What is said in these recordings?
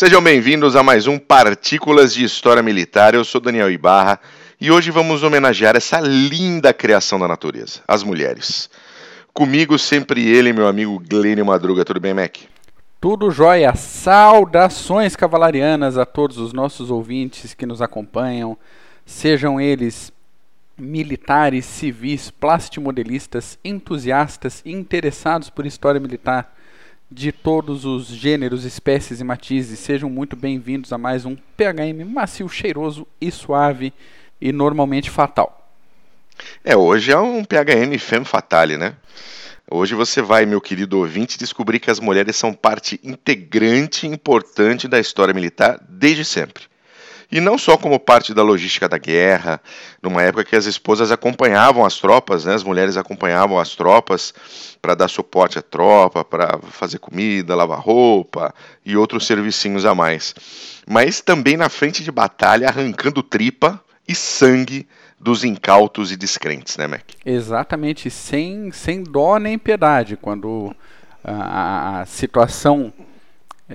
Sejam bem-vindos a mais um Partículas de História Militar. Eu sou Daniel Ibarra e hoje vamos homenagear essa linda criação da natureza, as mulheres. Comigo sempre ele, meu amigo Glênio Madruga. Tudo bem, Mac? Tudo jóia. Saudações cavalarianas a todos os nossos ouvintes que nos acompanham, sejam eles militares, civis, plastimodelistas, entusiastas interessados por história militar de todos os gêneros, espécies e matizes. Sejam muito bem-vindos a mais um PHM macio, cheiroso e suave e normalmente fatal. É, hoje é um PHM femme fatale, né? Hoje você vai, meu querido ouvinte, descobrir que as mulheres são parte integrante e importante da história militar desde sempre. E não só como parte da logística da guerra, numa época que as esposas acompanhavam as tropas, né? as mulheres acompanhavam as tropas para dar suporte à tropa, para fazer comida, lavar roupa e outros servicinhos a mais. Mas também na frente de batalha, arrancando tripa e sangue dos incautos e descrentes, né, Mac? Exatamente, sem, sem dó nem piedade, quando a, a situação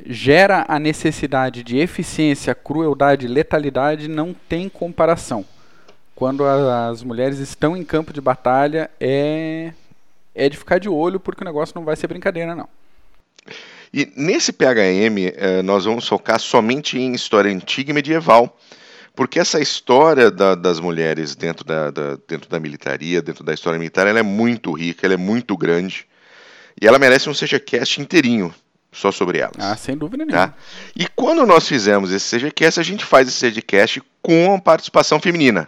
gera a necessidade de eficiência, crueldade, letalidade, não tem comparação. Quando a, as mulheres estão em campo de batalha, é, é de ficar de olho, porque o negócio não vai ser brincadeira, não. E nesse PHM, eh, nós vamos focar somente em história antiga e medieval, porque essa história da, das mulheres dentro da, da, dentro da militaria, dentro da história militar, ela é muito rica, ela é muito grande, e ela merece um SejaCast inteirinho só sobre elas. Ah, sem dúvida nenhuma. Tá? E quando nós fizemos esse CGCast, a gente faz esse CGCast com participação feminina.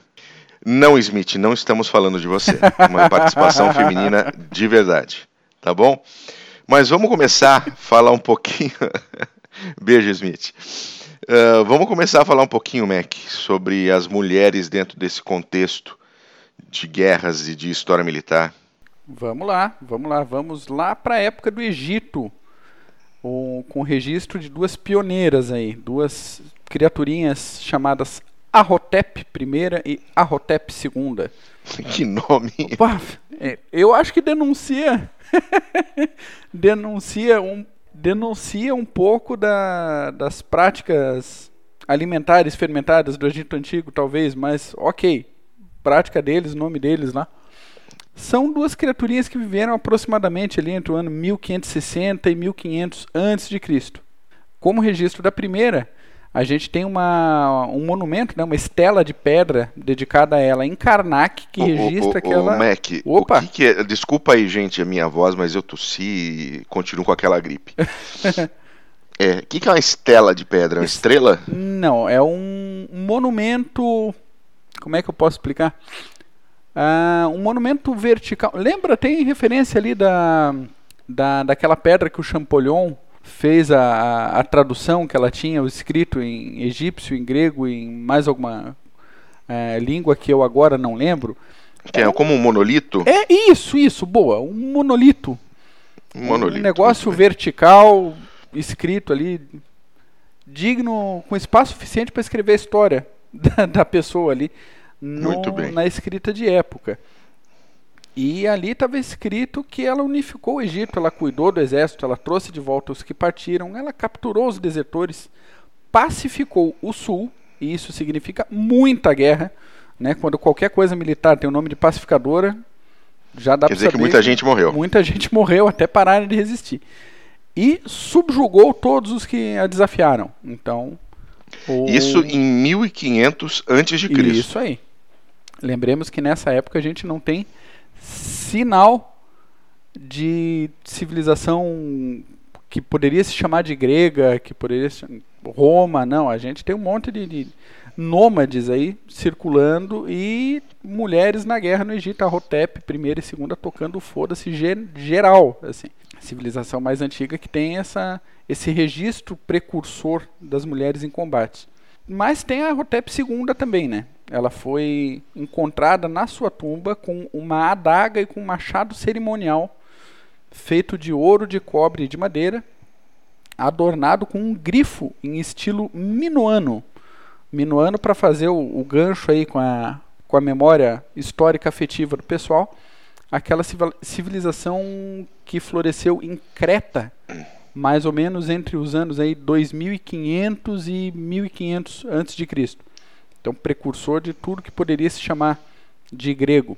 Não, Smith, não estamos falando de você. Uma participação feminina de verdade. Tá bom? Mas vamos começar a falar um pouquinho. Beijo, Smith. Uh, vamos começar a falar um pouquinho, Mac, sobre as mulheres dentro desse contexto de guerras e de história militar. Vamos lá, vamos lá, vamos lá para a época do Egito com, com registro de duas pioneiras aí, duas criaturinhas chamadas Arrotep I e Arrotep II. Que nome! Opa, é, eu acho que denuncia denuncia um denuncia um pouco da, das práticas alimentares fermentadas do Egito Antigo, talvez, mas ok. Prática deles, nome deles lá. São duas criaturinhas que viveram aproximadamente ali entre o ano 1560 e 1500 a.C. Como registro da primeira, a gente tem uma, um monumento, né, uma estela de pedra dedicada a ela em Karnak, que registra que ela. Mac, Opa. Que que é? Desculpa aí, gente, a minha voz, mas eu tossi e continuo com aquela gripe. é, o que, que é uma estela de pedra? Uma estrela? Não, é um monumento. Como é que eu posso explicar? Uh, um monumento vertical. Lembra, tem referência ali da, da, daquela pedra que o Champollion fez a, a, a, tradução que ela tinha, o escrito em egípcio, em grego, em mais alguma uh, língua que eu agora não lembro. Que é, é como um monolito? É isso, isso, boa. Um monolito. Um monolito. Um negócio vertical, escrito ali, digno, com espaço suficiente para escrever a história da, da pessoa ali no, na escrita de época. E ali estava escrito que ela unificou o Egito, ela cuidou do exército, ela trouxe de volta os que partiram, ela capturou os desertores, pacificou o sul, e isso significa muita guerra. Né? Quando qualquer coisa militar tem o nome de pacificadora, já dá para saber. que muita gente morreu. Muita gente morreu até pararem de resistir. E subjugou todos os que a desafiaram. Então. O... Isso em 1500 antes de Cristo. Isso aí. Lembremos que nessa época a gente não tem sinal de civilização que poderia se chamar de grega, que poderia ser Roma, não. A gente tem um monte de, de nômades aí circulando e mulheres na guerra no Egito, a Hotep, primeira e segunda, tocando foda-se geral, assim. civilização mais antiga que tem essa, esse registro precursor das mulheres em combate. Mas tem a Hotep II também, né? Ela foi encontrada na sua tumba com uma adaga e com um machado cerimonial feito de ouro, de cobre e de madeira, adornado com um grifo em estilo minuano. Minuano para fazer o, o, gancho aí com a, com a memória histórica afetiva do pessoal. Aquela civilização que floresceu em Creta mais ou menos entre os anos aí 2500 e 1500 antes de Cristo. Então, precursor de tudo que poderia se chamar de grego.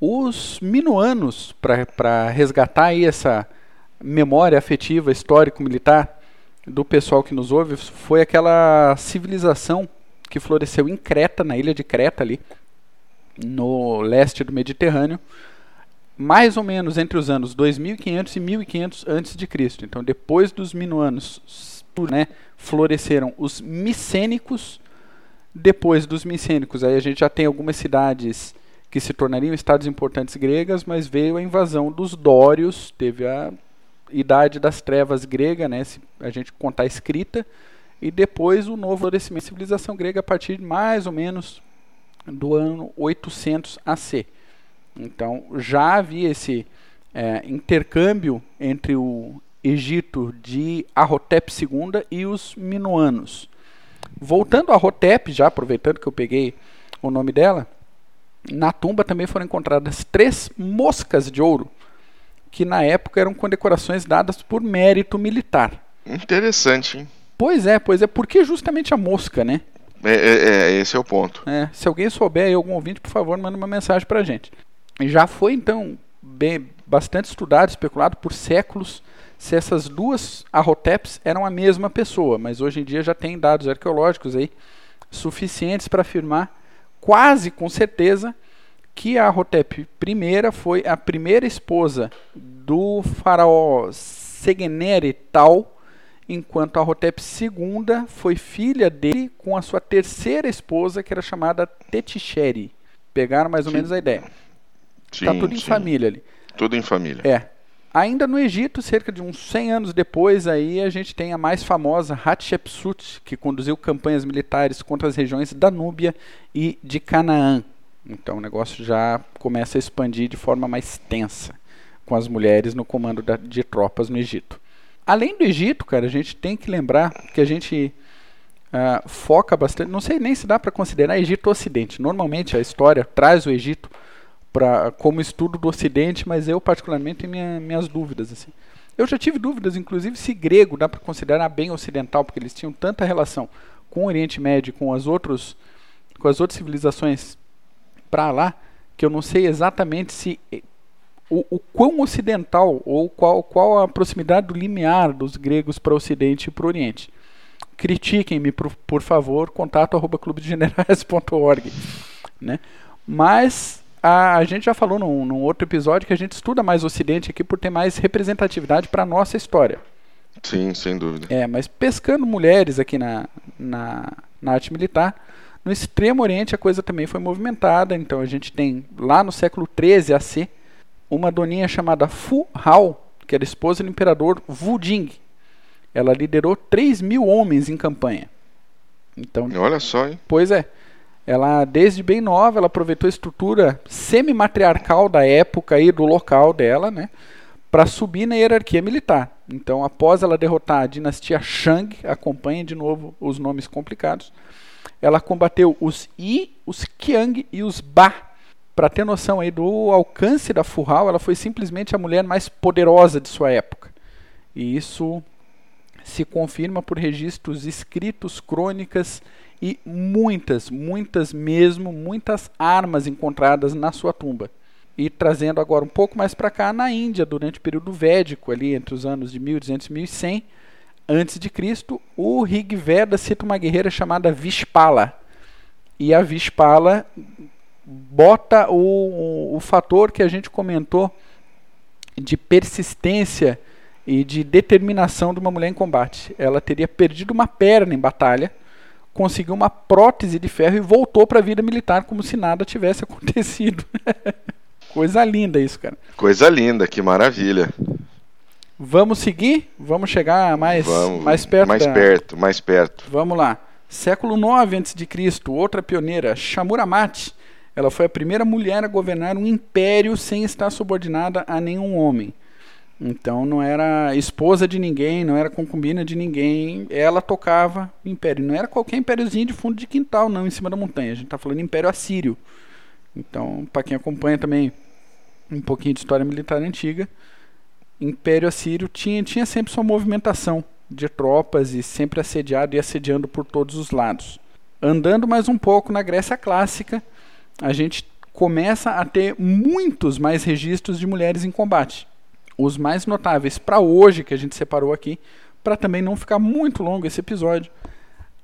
Os minuanos, para resgatar aí essa memória afetiva, histórico-militar do pessoal que nos ouve, foi aquela civilização que floresceu em Creta, na ilha de Creta ali, no leste do Mediterrâneo, mais ou menos entre os anos 2500 e 1500 antes de Cristo. Então, depois dos minuanos, né, floresceram os micênicos. Depois dos micênicos, aí a gente já tem algumas cidades que se tornariam estados importantes gregas, mas veio a invasão dos dórios, teve a idade das trevas grega, né, se a gente contar a escrita, e depois o novo florescimento da civilização grega a partir de mais ou menos do ano 800 AC. Então já havia esse é, intercâmbio entre o Egito de Arrotep II e os Minoanos. Voltando a Arrotep, já aproveitando que eu peguei o nome dela, na tumba também foram encontradas três moscas de ouro, que na época eram condecorações dadas por mérito militar. Interessante, hein? Pois é, pois é, porque justamente a mosca, né? É, é, é esse é o ponto. É, se alguém souber aí, algum ouvinte, por favor, manda uma mensagem pra gente. Já foi, então, bem, bastante estudado, especulado por séculos se essas duas arroteps eram a mesma pessoa, mas hoje em dia já tem dados arqueológicos aí suficientes para afirmar quase com certeza que a Arhotep I foi a primeira esposa do faraó Segenere Tal, enquanto a Arhotep II foi filha dele com a sua terceira esposa, que era chamada Tetixeri. Pegaram mais ou sim. menos a ideia. Está tudo em sim. família ali. Tudo em família. É. Ainda no Egito, cerca de uns 100 anos depois, aí a gente tem a mais famosa Hatshepsut, que conduziu campanhas militares contra as regiões da Núbia e de Canaã. Então o negócio já começa a expandir de forma mais tensa, com as mulheres no comando da, de tropas no Egito. Além do Egito, cara, a gente tem que lembrar que a gente uh, foca bastante. Não sei nem se dá para considerar Egito Ocidente. Normalmente a história traz o Egito pra, como estudo do Ocidente, mas eu particularmente tenho minha, minhas dúvidas. Assim. Eu já tive dúvidas, inclusive, se grego dá para considerar bem ocidental, porque eles tinham tanta relação com o Oriente Médio, com as, outros, com as outras civilizações para lá, que eu não sei exatamente se o, o quão ocidental ou qual, qual a proximidade do limiar dos gregos para o Ocidente e para o Oriente. Critiquem-me, por, por favor, contato. Né? Mas a, a gente já falou num, num, outro episódio que a gente estuda mais o Ocidente aqui por ter mais representatividade para a nossa história. Sim, sem dúvida. É, mas pescando mulheres aqui na, na, na arte militar, no Extremo Oriente a coisa também foi movimentada, então a gente tem lá no século XIII AC uma doninha chamada Fu Hao, que era esposa do imperador Wu Jing. Ela liderou 3 mil homens em campanha. Então, Olha só, hein? Pois é. Ela, desde bem nova, ela aproveitou a estrutura semi-matriarcal da época e do local dela, né? Para subir na hierarquia militar. Então, após ela derrotar a dinastia Shang, acompanha de novo os nomes complicados, ela combateu os Yi, os Qiang e os Ba. Para ter noção aí do alcance da Fu Hao, ela foi simplesmente a mulher mais poderosa de sua época. E isso se confirma por registros escritos, crônicas e muitas, muitas mesmo, muitas armas encontradas na sua tumba. E trazendo agora um pouco mais para cá, na Índia, durante o período védico, ali entre os anos de 1200 e 1100 antes de Cristo, o Rig Veda cita uma guerreira chamada Vispala. E a Vispala bota o, o, o fator que a gente comentou de persistência e de determinação de uma mulher em combate. Ela teria perdido uma perna em batalha, conseguiu uma prótese de ferro e voltou para a vida militar como se nada tivesse acontecido. Coisa linda isso, cara. Coisa linda, que maravilha. Vamos seguir? Vamos chegar mais, Vamos, mais perto. Mais da... perto, mais perto. Vamos lá. Século 9 a.C., outra pioneira, Shamuramati. Ela foi a primeira mulher a governar um império sem estar subordinada a nenhum homem. Então não era esposa de ninguém, não era concubina de ninguém. Ela tocava o império. Não era qualquer impériozinho de fundo de quintal, não, em cima da montanha. A gente está falando império assírio. Então, para quem acompanha também um pouquinho de história militar antiga, Império Assírio tinha, tinha sempre sua movimentação de tropas e sempre assediado e assediando por todos os lados. Andando mais um pouco na Grécia Clássica, a gente começa a ter muitos mais registros de mulheres em combate. Os mais notáveis para hoje, que a gente separou aqui, para também não ficar muito longo esse episódio,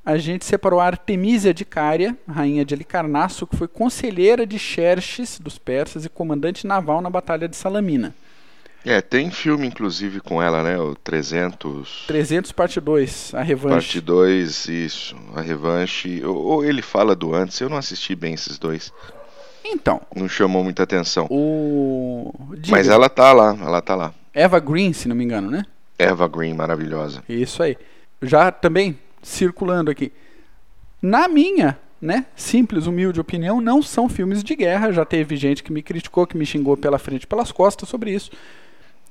a gente separou a Artemísia de Cária, rainha de Alicarnasso, que foi conselheira de Xerxes dos persas e comandante naval na Batalha de Salamina. É, tem filme inclusive com ela, né? O 300. 300 parte 2, a revanche. Parte 2, isso, a revanche. Ou, ou, ele fala do antes, eu não assisti bem esses dois. Então. Não chamou muita atenção. O. Diga. Mas ela tá lá, ela tá lá. Eva Green, se não me engano, né? Eva Green, maravilhosa. Isso aí. Já também circulando aqui. Na minha, né, simples, humilde opinião, não são filmes de guerra. Já teve gente que me criticou, que me xingou pela frente e pelas costas sobre isso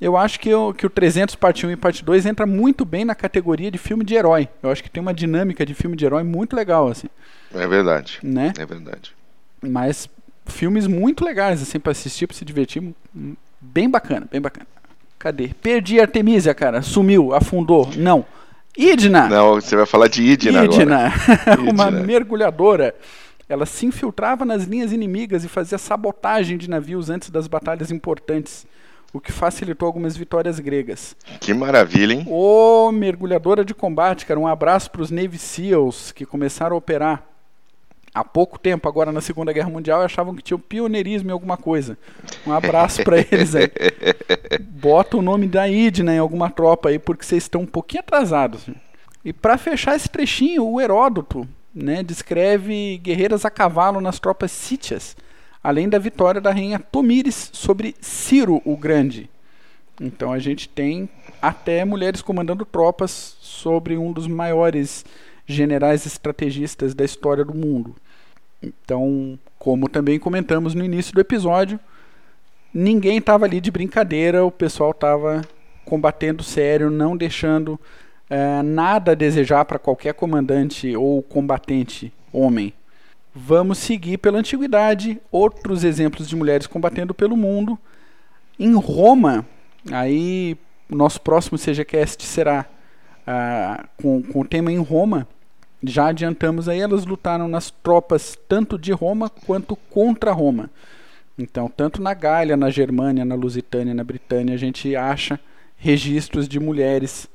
eu acho que, eu, que o 300 parte 1 e parte 2 entra muito bem na categoria de filme de herói. Eu acho que tem uma dinâmica de filme de herói muito legal, assim. É verdade. Né? É verdade. Mas filmes muito legais, assim, pra assistir, pra se divertir. Bem bacana, bem bacana. Cadê? Perdi a Artemisia, cara. Sumiu, afundou. Não. Idna! Não, você vai falar de Idna, Idna. uma mergulhadora. Ela se infiltrava nas linhas inimigas e fazia sabotagem de navios antes das batalhas importantes o que facilitou algumas vitórias gregas. Que maravilha, hein? Ô, mergulhadora de combate, cara, um abraço para os Navy SEALs que começaram a operar há pouco tempo, agora na Segunda Guerra Mundial, achavam que tinha pioneirismo em alguma coisa. Um abraço para eles aí. Bota o nome da Idna em alguma tropa aí, porque vocês estão um pouquinho atrasados. E para fechar esse trechinho, o Heródoto né, descreve guerreiras a cavalo nas tropas sítias além da vitória da rainha Tomires sobre Ciro o Grande. Então a gente tem até mulheres comandando tropas sobre um dos maiores generais estrategistas da história do mundo. Então, como também comentamos no início do episódio, ninguém estava ali de brincadeira, o pessoal estava combatendo sério, não deixando é, nada a desejar para qualquer comandante ou combatente homem. Vamos seguir pela antiguidade, outros exemplos de mulheres combatendo pelo mundo. Em Roma, aí nosso próximo CGCast será ah, com, com o tema em Roma. Já adiantamos aí, elas lutaram nas tropas tanto de Roma quanto contra Roma. Então, tanto na Gália, na Germânia, na Lusitânia, na Britânia, a gente acha registros de mulheres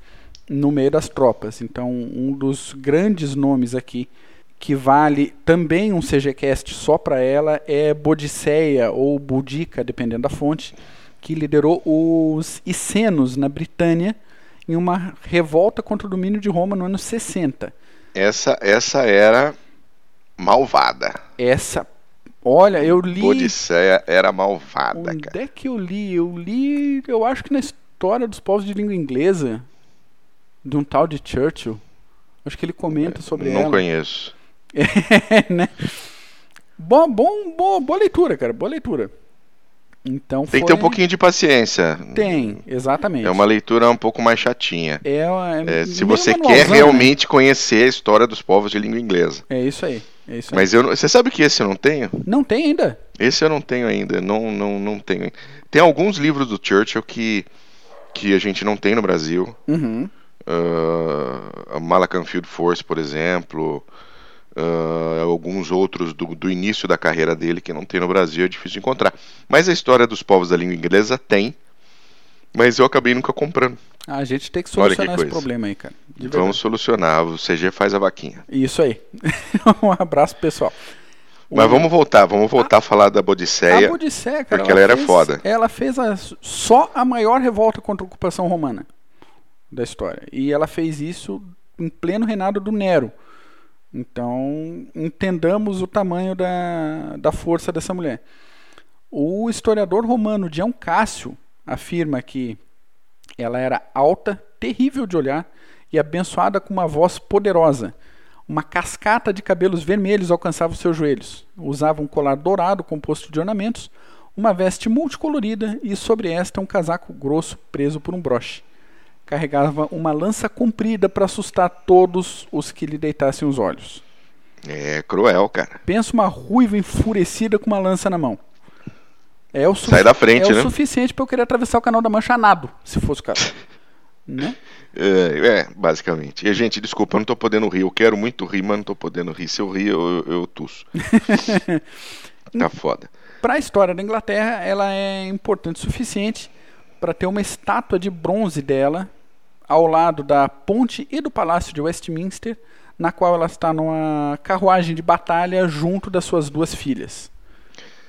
no meio das tropas. Então, um dos grandes nomes aqui que vale também um CGCast só para ela, é Bodiceia ou Boudica, dependendo da fonte, que liderou os Icenos na Britânia em uma revolta contra o domínio de Roma no ano 60. Essa, essa era malvada. Essa, olha, eu li. Bodiceia era malvada. Onde cara. é que eu li? Eu li, eu acho que na história dos povos de língua inglesa, de um tal de Churchill. Acho que ele comenta sobre Não ela. Não conheço. É, né? Bom, bom, boa, boa leitura, cara. Boa leitura. Então Tem foi... que ter um pouquinho de paciência. Tem, exatamente. É uma leitura um pouco mais chatinha. É, é, é se você quer né? realmente conhecer a história dos povos de língua inglesa. É isso aí. É isso aí. Mas eu, você sabe que esse eu não tenho? Não tem ainda. Esse eu não tenho ainda. Não, não, não tenho. Tem alguns livros do Churchill que, que a gente não tem no Brasil. Uhum. Uh, Field Force, por exemplo uh, alguns outros do, do, início da carreira dele que não tem no Brasil, é difícil de encontrar. Mas a história dos povos da língua inglesa tem, mas eu acabei nunca comprando. Ah, a gente tem que solucionar que esse problema aí, cara. Vamos solucionar, o CG faz a vaquinha. Isso aí. um abraço, pessoal. Mas o... vamos voltar, vamos voltar a, a falar da Bodicéia. A Bodicéia, cara. Porque ela, ela era fez, foda. Ela fez a, só a maior revolta contra a ocupação romana da história. E ela fez isso em pleno reinado do Nero. Então, entendamos o tamanho da, da força dessa mulher. O historiador romano Dion Cássio afirma que ela era alta, terrível de olhar e abençoada com uma voz poderosa. Uma cascata de cabelos vermelhos alcançava os seus joelhos. Usava um colar dourado composto de ornamentos, uma veste multicolorida e sobre esta um casaco grosso preso por um broche carregava uma lança comprida para assustar todos os que lhe deitassem os olhos. É cruel, cara. Pensa uma ruiva enfurecida com uma lança na mão. É o Sai da frente, é né? o suficiente para eu querer atravessar o canal da Mancha nado, se fosse o caso. né? É, é, basicamente. E, gente, desculpa, eu não tô podendo rir. Eu quero muito rir, mas não tô podendo rir. Se eu rir, eu, eu, eu tuço. tá foda. Para a história da Inglaterra, ela é importante o suficiente para ter uma estátua de bronze dela ao lado da ponte e do palácio de Westminster, na qual ela está numa carruagem de batalha junto das suas duas filhas.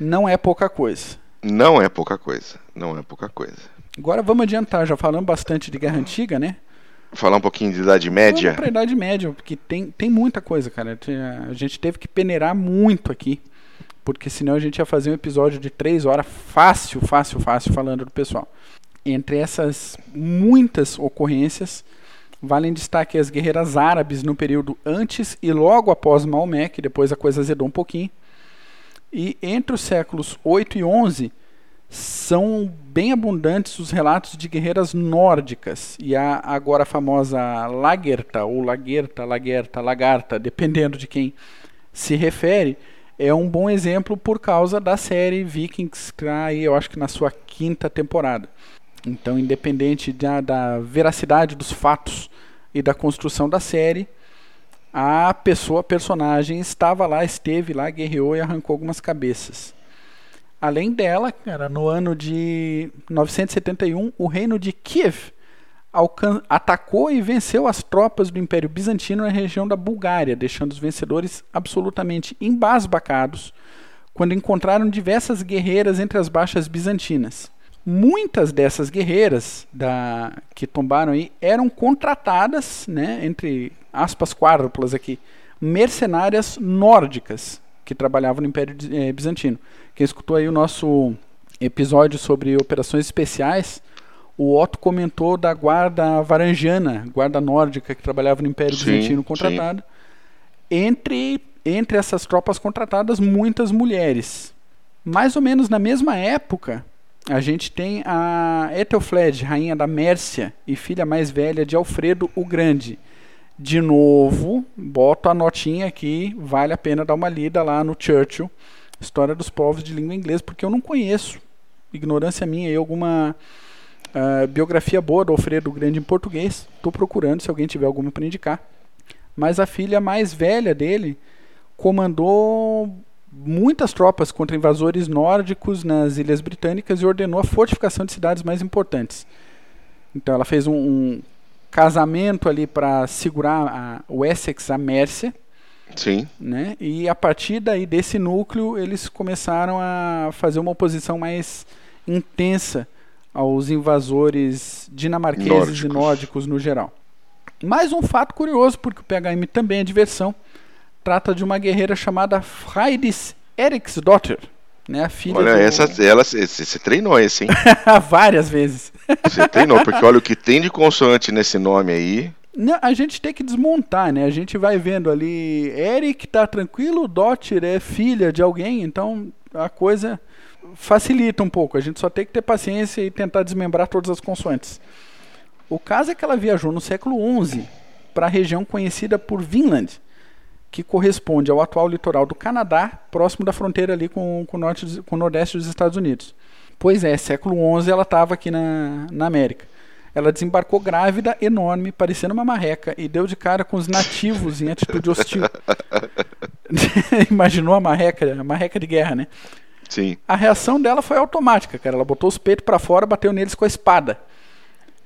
Não é pouca coisa. Não é pouca coisa. Não é pouca coisa. Agora vamos adiantar, já falamos bastante de Guerra Antiga, né? Falar um pouquinho de Idade Média. Vamos pra Idade Média, porque tem, tem muita coisa, cara. A gente teve que peneirar muito aqui, porque senão a gente ia fazer um episódio de três horas fácil, fácil, fácil, falando do pessoal. Entre essas muitas ocorrências, valem destaque as guerreiras árabes no período antes e logo após Maomé, que depois a coisa azedou um pouquinho. E entre os séculos 8 e 11 são bem abundantes os relatos de guerreiras nórdicas e a agora famosa Lagerta ou Lagerta, Lagerta, Lagarta, dependendo de quem se refere, é um bom exemplo por causa da série Vikings que está aí, eu acho que na sua quinta temporada. Então, independente da, da veracidade dos fatos e da construção da série, a pessoa, personagem estava lá, esteve lá, guerreou e arrancou algumas cabeças. Além dela, cara, no ano de 971, o reino de Kiev atacou e venceu as tropas do Império Bizantino na região da Bulgária, deixando os vencedores absolutamente embasbacados quando encontraram diversas guerreiras entre as baixas bizantinas. Muitas dessas guerreiras da, que tombaram aí eram contratadas, né, entre aspas quádruplas aqui, mercenárias nórdicas que trabalhavam no Império eh, Bizantino. Quem escutou aí o nosso episódio sobre operações especiais, o Otto comentou da guarda varangiana, guarda nórdica que trabalhava no Império Sim, Bizantino contratada. Entre, entre essas tropas contratadas, muitas mulheres. Mais ou menos na mesma época, a gente tem a Ethelfled, rainha da Mércia e filha mais velha de Alfredo o Grande. De novo, boto a notinha aqui, vale a pena dar uma lida lá no Churchill, História dos Povos de Língua Inglesa, porque eu não conheço, ignorância minha, e alguma uh, biografia boa do Alfredo o Grande em português. Estou procurando, se alguém tiver alguma para indicar. Mas a filha mais velha dele comandou muitas tropas contra invasores nórdicos nas Ilhas Britânicas e ordenou a fortificação de cidades mais importantes. Então ela fez um, um casamento ali para segurar a, o Essex, a Mércia. Sim. Né? E a partir daí desse núcleo eles começaram a fazer uma oposição mais intensa aos invasores dinamarqueses nórdicos. e nórdicos no geral. Mais um fato curioso, porque o PHM também é diversão trata de uma guerreira chamada Freydis Eriksdotter, né, a filha Olha, do... essa, ela, você treinou esse, hein? Várias vezes. Você treinou, porque olha o que tem de consoante nesse nome aí. Não, a gente tem que desmontar, né? A gente vai vendo ali, Eric tá tranquilo, Dotter é filha de alguém, então a coisa facilita um pouco. A gente só tem que ter paciência e tentar desmembrar todas as consoantes. O caso é que ela viajou no século XI para a região conhecida por Vinland, que corresponde ao atual litoral do Canadá, próximo da fronteira ali com, com, o, norte, com o nordeste dos Estados Unidos. Pois é, século XI ela estava aqui na, na América. Ela desembarcou grávida, enorme, parecendo uma marreca, e deu de cara com os nativos em atitude hostil. Imaginou a marreca, a marreca de guerra, né? Sim. A reação dela foi automática, cara. Ela botou os peitos para fora, bateu neles com a espada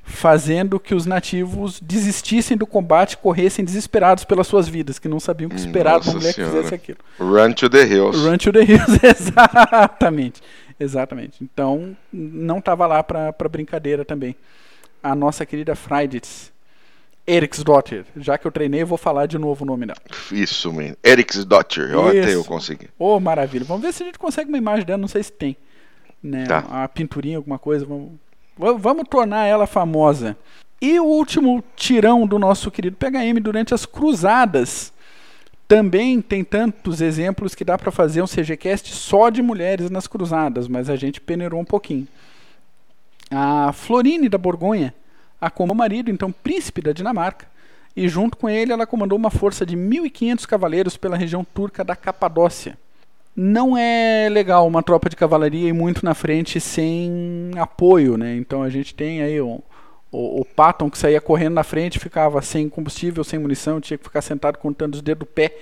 fazendo que os nativos desistissem do combate, corressem desesperados pelas suas vidas, que não sabiam que esperar uma mulher senhora. que fizesse aquilo. Run to the hills. Run to the hills, exatamente. Exatamente. Então, não estava lá para brincadeira também. A nossa querida Freydis Eriksdotter. Já que eu treinei, eu vou falar de novo o nome dela. Isso, man. Eriksdotter. Até eu consegui. Ô, oh, maravilha. Vamos ver se a gente consegue uma imagem dela, não sei se tem. Né? Tá. Uma pinturinha, alguma coisa. Vamos, Vamos tornar ela famosa. E o último tirão do nosso querido PHM durante as cruzadas. Também tem tantos exemplos que dá para fazer um CGCast só de mulheres nas cruzadas, mas a gente peneirou um pouquinho. A Florine da Borgonha acomodou o marido, então príncipe da Dinamarca, e junto com ele ela comandou uma força de 1.500 cavaleiros pela região turca da Capadócia. Não é legal uma tropa de cavalaria ir muito na frente sem apoio, né? Então a gente tem aí o, o, o Patton que saía correndo na frente, ficava sem combustível, sem munição, tinha que ficar sentado contando os dedos do pé.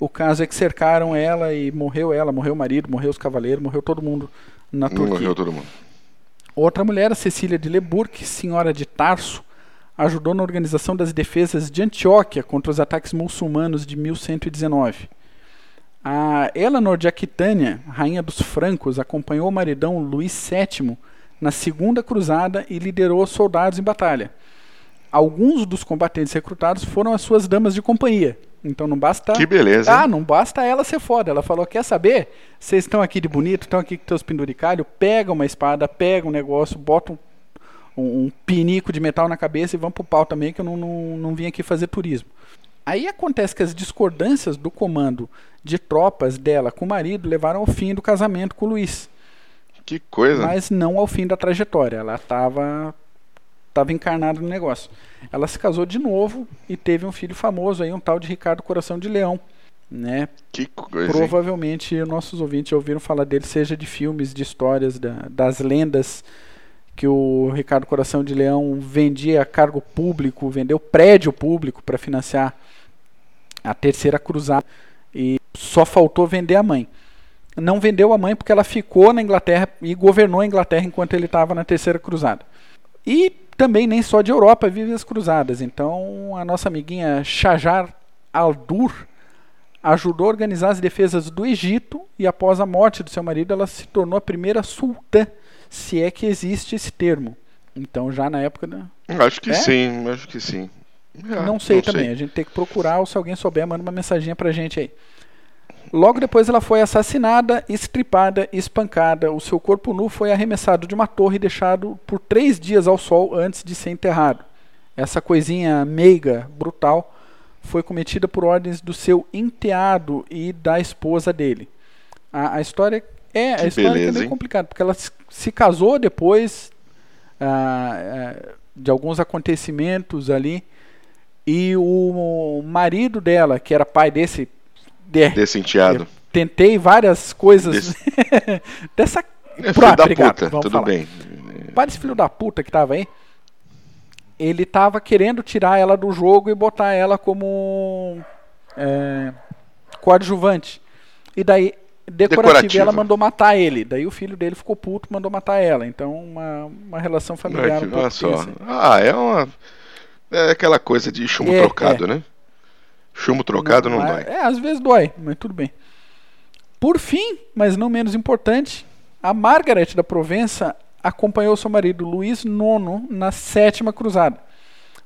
O caso é que cercaram ela e morreu ela, morreu o marido, morreu os cavaleiros, morreu todo mundo na Turquia. Morreu todo mundo. Outra mulher, Cecília de Leburg, senhora de Tarso, ajudou na organização das defesas de Antioquia contra os ataques muçulmanos de 1119. A Eleanor de Aquitânia, rainha dos francos, acompanhou o maridão Luís VII na Segunda Cruzada e liderou os soldados em batalha. Alguns dos combatentes recrutados foram as suas damas de companhia. Então não basta. Que beleza. Ah, não basta ela ser foda. Ela falou: quer saber? Vocês estão aqui de bonito, estão aqui com seus penduricalhos, pega uma espada, pega um negócio, bota um, um, um, pinico de metal na cabeça e vão pro pau também, que eu não, não, não vim aqui fazer turismo. Aí acontece que as discordâncias do comando de tropas dela com o marido levaram ao fim do casamento com o Luiz. Que coisa. Mas não ao fim da trajetória. Ela estava tava encarnada no negócio. Ela se casou de novo e teve um filho famoso aí, um tal de Ricardo Coração de Leão. Né? Que coisa. Provavelmente hein? nossos ouvintes já ouviram falar dele, seja de filmes, de histórias, da, das lendas que o Ricardo Coração de Leão vendia cargo público, vendeu prédio público para financiar a terceira cruzada só faltou vender a mãe. Não vendeu a mãe porque ela ficou na Inglaterra e governou a Inglaterra enquanto ele estava na terceira cruzada. E também nem só de Europa vive as cruzadas. Então a nossa amiguinha Shajar al-Dur ajudou a organizar as defesas do Egito e após a morte do seu marido ela se tornou a primeira sultã, se é que existe esse termo. Então já na época da... Acho que é? sim, acho que sim. É, não sei não também, sei. a gente tem que procurar, ou se alguém souber, manda uma mensaginha pra gente aí. Logo depois ela foi assassinada, estripada, espancada. O seu corpo nu foi arremessado de uma torre e deixado por três dias ao sol antes de ser enterrado. Essa coisinha meiga, brutal, foi cometida por ordens do seu enteado e da esposa dele. A, a história é a história beleza, é meio complicada, porque ela se, se casou depois ah, ah, de alguns acontecimentos ali e o marido dela, que era pai desse. De, desse enteado. Tentei várias coisas. Desse... dessa. É, filho da puta, tudo falar. bem. Desse filho da puta que tava aí. Ele tava querendo tirar ela do jogo e botar ela como. É, coadjuvante. E daí decorativo, ela mandou matar ele. Daí o filho dele ficou puto, mandou matar ela. Então uma, uma relação familiar. Não, um só. Ah, é uma é aquela coisa de chumbo é, trocado, é. né? Chumbo trocado não, não dói. É, às vezes dói, mas tudo bem. Por fim, mas não menos importante, a Margaret da Provença acompanhou seu marido Luís IX na sétima cruzada.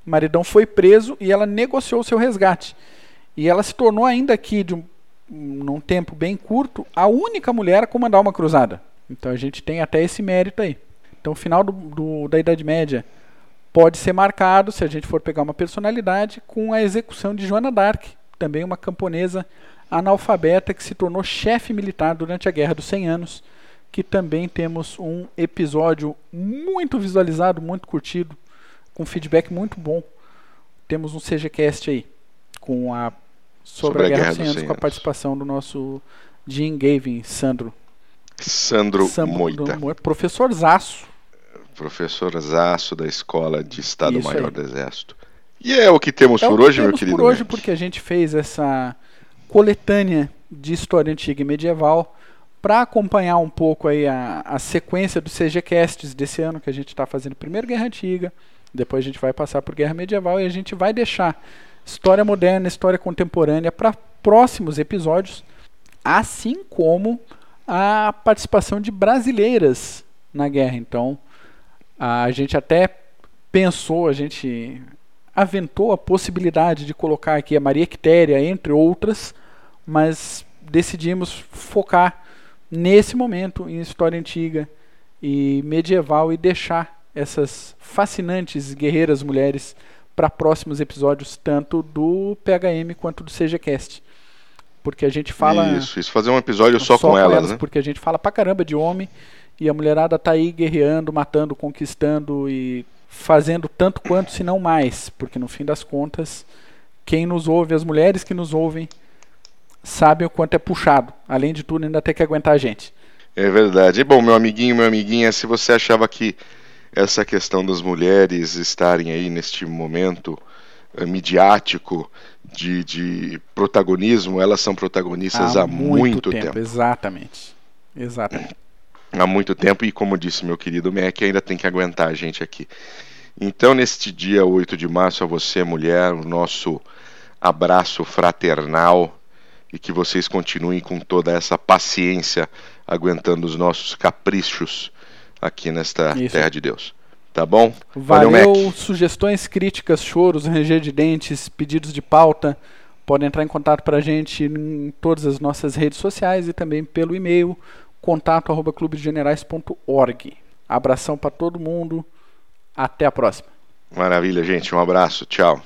O maridão foi preso e ela negociou seu resgate. E ela se tornou ainda aqui, de um, num tempo bem curto, a única mulher a comandar uma cruzada. Então a gente tem até esse mérito aí. Então, final do, do, da Idade Média, pode ser marcado, se a gente for pegar uma personalidade, com a execução de Joana d'Arc, também uma camponesa analfabeta que se tornou chefe militar durante a Guerra dos 100 Anos, que também temos um episódio muito visualizado, muito curtido, com feedback muito bom. Temos um CGCast aí, com a sobre, sobre a Guerra, Guerra dos 100 Anos, com a participação do nosso Jim Gavin, Sandro. Sandro, Sandro Moita. Professor Zaço professor Zaço da Escola de Estado Isso Maior aí. do Exército. E é o que temos é por hoje, temos meu querido. por hoje, porque a gente fez essa coletânea de história antiga e medieval para acompanhar um pouco aí a, a sequência dos CGCasts desse ano, que a gente está fazendo primeiro Guerra Antiga, depois a gente vai passar por Guerra Medieval e a gente vai deixar história moderna, história contemporânea para próximos episódios, assim como a participação de brasileiras na guerra. Então, a gente até pensou, a gente aventou a possibilidade de colocar aqui a Maria Quitéria, entre outras, mas decidimos focar nesse momento em história antiga e medieval e deixar essas fascinantes guerreiras mulheres para próximos episódios, tanto do PHM quanto do CGCast. Porque a gente fala. Isso, isso fazer um episódio só, só com, elas, elas, né? Porque a gente fala pra caramba de homem e a mulherada tá aí guerreando, matando, conquistando e fazendo tanto quanto, se não mais, porque no fim das contas, quem nos ouve, as mulheres que nos ouvem, sabem o quanto é puxado. Além de tudo, ainda tem que aguentar a gente. É verdade. E bom, meu amiguinho, meu amiguinha, se você achava que essa questão das mulheres estarem aí neste momento uh, midiático de, de, protagonismo, elas são protagonistas há, há muito, muito tempo. tempo. Exatamente. Exatamente. Há muito tempo, e como disse meu querido Mac, ainda tem que aguentar a gente aqui. Então, neste dia 8 de março, a você, mulher, o nosso abraço fraternal e que vocês continuem com toda essa paciência aguentando os nossos caprichos aqui nesta Isso. terra de Deus. Tá bom? Valeu, Valeu sugestões, críticas, choros, ranger de dentes, pedidos de pauta, podem entrar em contato para a gente em todas as nossas redes sociais e também pelo e-mail contato@clubedegenerais.org. Abração para todo mundo. Até a próxima. Maravilha, gente. Um abraço. Tchau.